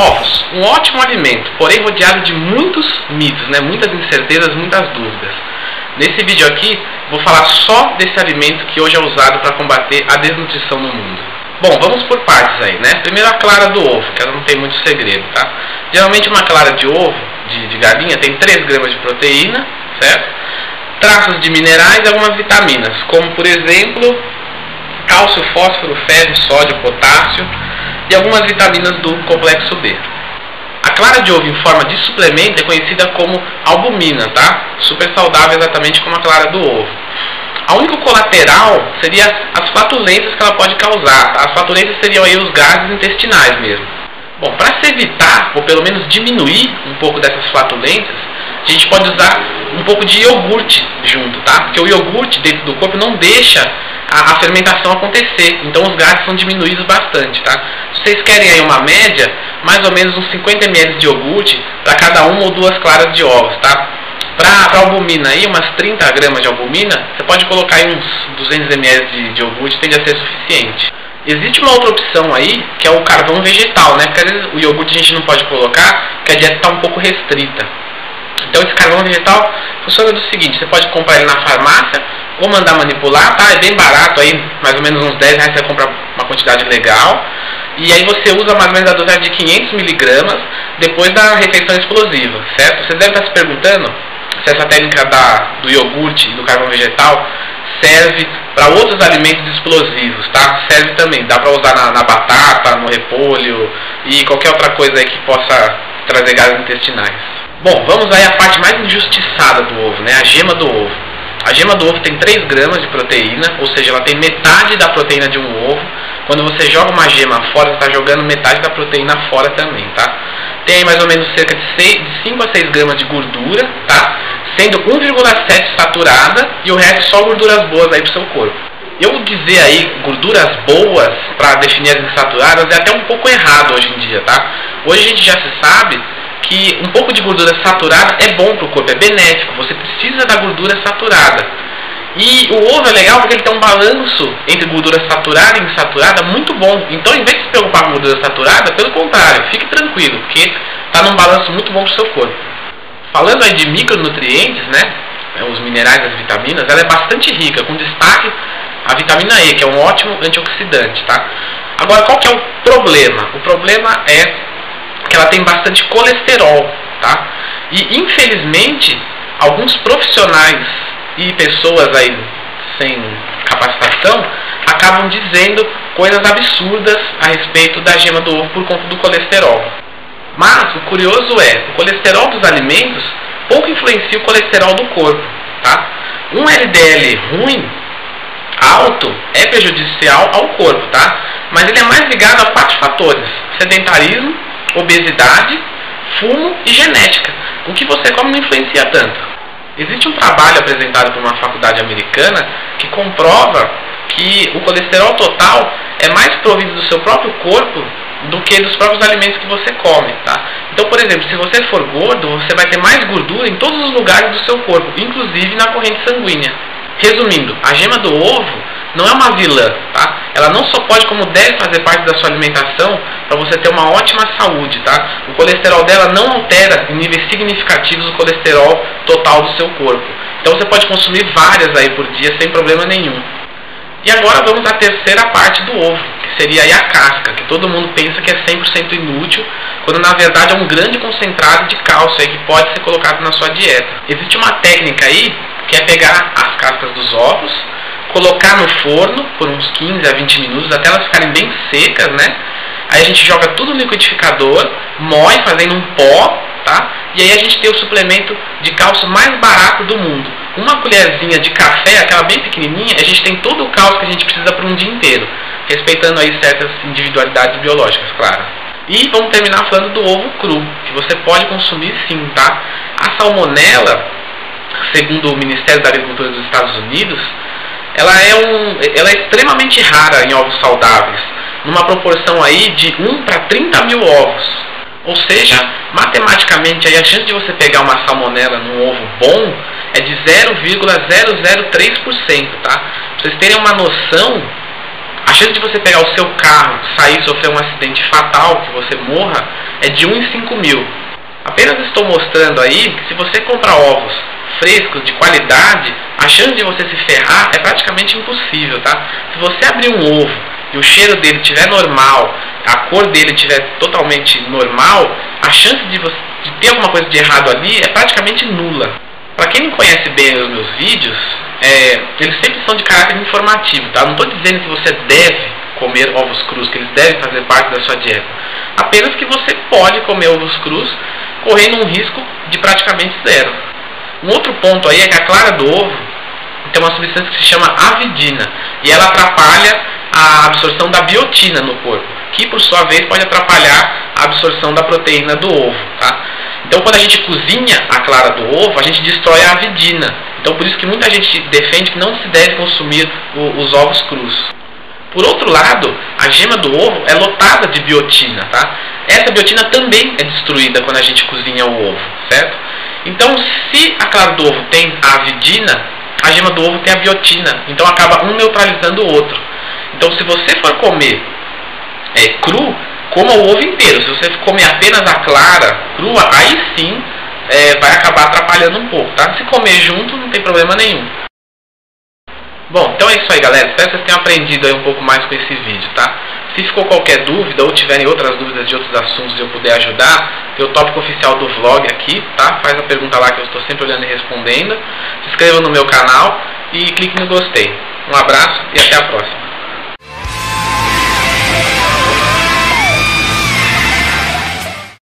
Ovos, um ótimo alimento, porém rodeado de muitos mitos, né? muitas incertezas, muitas dúvidas. Nesse vídeo aqui, vou falar só desse alimento que hoje é usado para combater a desnutrição no mundo. Bom, vamos por partes aí, né? Primeiro a clara do ovo, que ela não tem muito segredo, tá? Geralmente uma clara de ovo, de, de galinha, tem 3 gramas de proteína, certo? Traços de minerais e algumas vitaminas, como por exemplo, cálcio, fósforo, ferro, sódio, potássio e algumas vitaminas do complexo B. A clara de ovo em forma de suplemento é conhecida como albumina, tá? Super saudável exatamente como a clara do ovo. A única colateral seria as flatulências que ela pode causar. Tá? As flatulências seriam aí os gases intestinais mesmo. Bom, para se evitar, ou pelo menos diminuir um pouco dessas flatulências, a gente pode usar um pouco de iogurte junto, tá? Porque o iogurte dentro do corpo não deixa a, a fermentação acontecer, então os gases são diminuídos bastante, tá? Se vocês querem aí uma média, mais ou menos uns 50 ml de iogurte para cada uma ou duas claras de ovos, tá? Para albumina aí, umas 30 gramas de albumina, você pode colocar aí uns 200 ml de, de iogurte, tende a ser suficiente. Existe uma outra opção aí, que é o carvão vegetal, né? Porque às vezes o iogurte a gente não pode colocar, porque a dieta está um pouco restrita. Então esse carvão vegetal funciona do seguinte, você pode comprar ele na farmácia ou mandar manipular, tá? É bem barato aí, mais ou menos uns 10 reais você compra uma quantidade legal. E aí você usa mais ou menos a dosagem de 500 miligramas depois da refeição explosiva, certo? Você deve estar se perguntando se essa técnica da, do iogurte e do carvão vegetal serve para outros alimentos explosivos, tá? Serve também, dá para usar na, na, batata, no repolho e qualquer outra coisa aí que possa trazer gases intestinais. Bom, vamos aí à parte mais injustiçada do ovo, né? A gema do ovo. A gema do ovo tem 3 gramas de proteína, ou seja, ela tem metade da proteína de um ovo. Quando você joga uma gema fora, você está jogando metade da proteína fora também, tá? Tem aí mais ou menos cerca de, 6, de 5 a 6 gramas de gordura, tá? Sendo 1,7 saturada e o resto só gorduras boas aí pro seu corpo. Eu dizer aí gorduras boas para definir as insaturadas é até um pouco errado hoje em dia, tá? Hoje a gente já se sabe que um pouco de gordura saturada é bom para o corpo, é benéfico. Você precisa da gordura saturada. E o ovo é legal porque ele tem um balanço entre gordura saturada e insaturada muito bom. Então, em vez de se preocupar com gordura saturada, pelo contrário, fique tranquilo, porque está num balanço muito bom para o seu corpo. Falando aí de micronutrientes, né, é, os minerais, as vitaminas, ela é bastante rica, com destaque a vitamina E, que é um ótimo antioxidante, tá? Agora, qual que é o problema? O problema é que ela tem bastante colesterol, tá? E infelizmente, alguns profissionais e pessoas aí sem capacitação acabam dizendo coisas absurdas a respeito da gema do ovo por conta do colesterol. Mas o curioso é, o colesterol dos alimentos pouco influencia o colesterol do corpo, tá? Um LDL ruim, alto, é prejudicial ao corpo, tá? Mas ele é mais ligado a quatro fatores: sedentarismo, obesidade, fumo e genética. O que você come não influencia tanto. Existe um trabalho apresentado por uma faculdade americana que comprova que o colesterol total é mais provido do seu próprio corpo do que dos próprios alimentos que você come, tá? Então, por exemplo, se você for gordo, você vai ter mais gordura em todos os lugares do seu corpo, inclusive na corrente sanguínea. Resumindo, a gema do ovo não é uma vilã, tá? Ela não só pode, como deve fazer parte da sua alimentação para você ter uma ótima saúde, tá? O colesterol dela não altera em níveis significativos o colesterol total do seu corpo. Então você pode consumir várias aí por dia sem problema nenhum. E agora vamos à terceira parte do ovo, que seria a casca, que todo mundo pensa que é 100% inútil, quando na verdade é um grande concentrado de cálcio aí que pode ser colocado na sua dieta. Existe uma técnica aí que é pegar as cascas dos ovos, colocar no forno por uns 15 a 20 minutos até elas ficarem bem secas, né? Aí a gente joga tudo no liquidificador, moe fazendo um pó, tá? E aí a gente tem o suplemento de cálcio mais barato do mundo. Uma colherzinha de café, aquela bem pequenininha, a gente tem todo o cálcio que a gente precisa para um dia inteiro, respeitando aí certas individualidades biológicas, claro. E vamos terminar falando do ovo cru, que você pode consumir sim, tá? A salmonela, segundo o Ministério da Agricultura dos Estados Unidos, ela é, um, ela é extremamente rara em ovos saudáveis, numa proporção aí de 1 para 30 mil ovos. Ou seja, matematicamente aí a chance de você pegar uma salmonela num ovo bom é de 0,003%, tá? Vocês terem uma noção, a chance de você pegar o seu carro, sair e sofrer um acidente fatal, que você morra, é de 1 em 5 mil. Apenas estou mostrando aí que se você comprar ovos frescos, de qualidade, a chance de você se ferrar é praticamente impossível, tá? Se você abrir um ovo e o cheiro dele estiver normal, a cor dele estiver totalmente normal, a chance de, você, de ter alguma coisa de errado ali é praticamente nula. Para quem não conhece bem os meus vídeos, é, eles sempre são de caráter informativo, tá? Não estou dizendo que você deve comer ovos crus, que eles devem fazer parte da sua dieta. Apenas que você pode comer ovos crus correndo um risco de praticamente zero. Um outro ponto aí é que a clara do ovo tem uma substância que se chama avidina e ela atrapalha a absorção da biotina no corpo, que por sua vez pode atrapalhar a absorção da proteína do ovo. Tá? Então, quando a gente cozinha a clara do ovo, a gente destrói a avidina. Então, por isso que muita gente defende que não se deve consumir o, os ovos crus. Por outro lado, a gema do ovo é lotada de biotina, tá? Essa biotina também é destruída quando a gente cozinha o ovo, certo? Então, se a clara do ovo tem a avidina, a gema do ovo tem a biotina. Então, acaba um neutralizando o outro. Então, se você for comer é, cru, coma o ovo inteiro. Se você comer apenas a clara crua, aí sim é, vai acabar atrapalhando um pouco, tá? Se comer junto, não tem problema nenhum. Bom, então é isso aí, galera. Espero que vocês tenham aprendido aí um pouco mais com esse vídeo, tá? Se ficou qualquer dúvida ou tiverem outras dúvidas de outros assuntos e eu puder ajudar, tem o tópico oficial do vlog aqui, tá? Faz a pergunta lá que eu estou sempre olhando e respondendo. Se inscreva no meu canal e clique no gostei. Um abraço e até a próxima.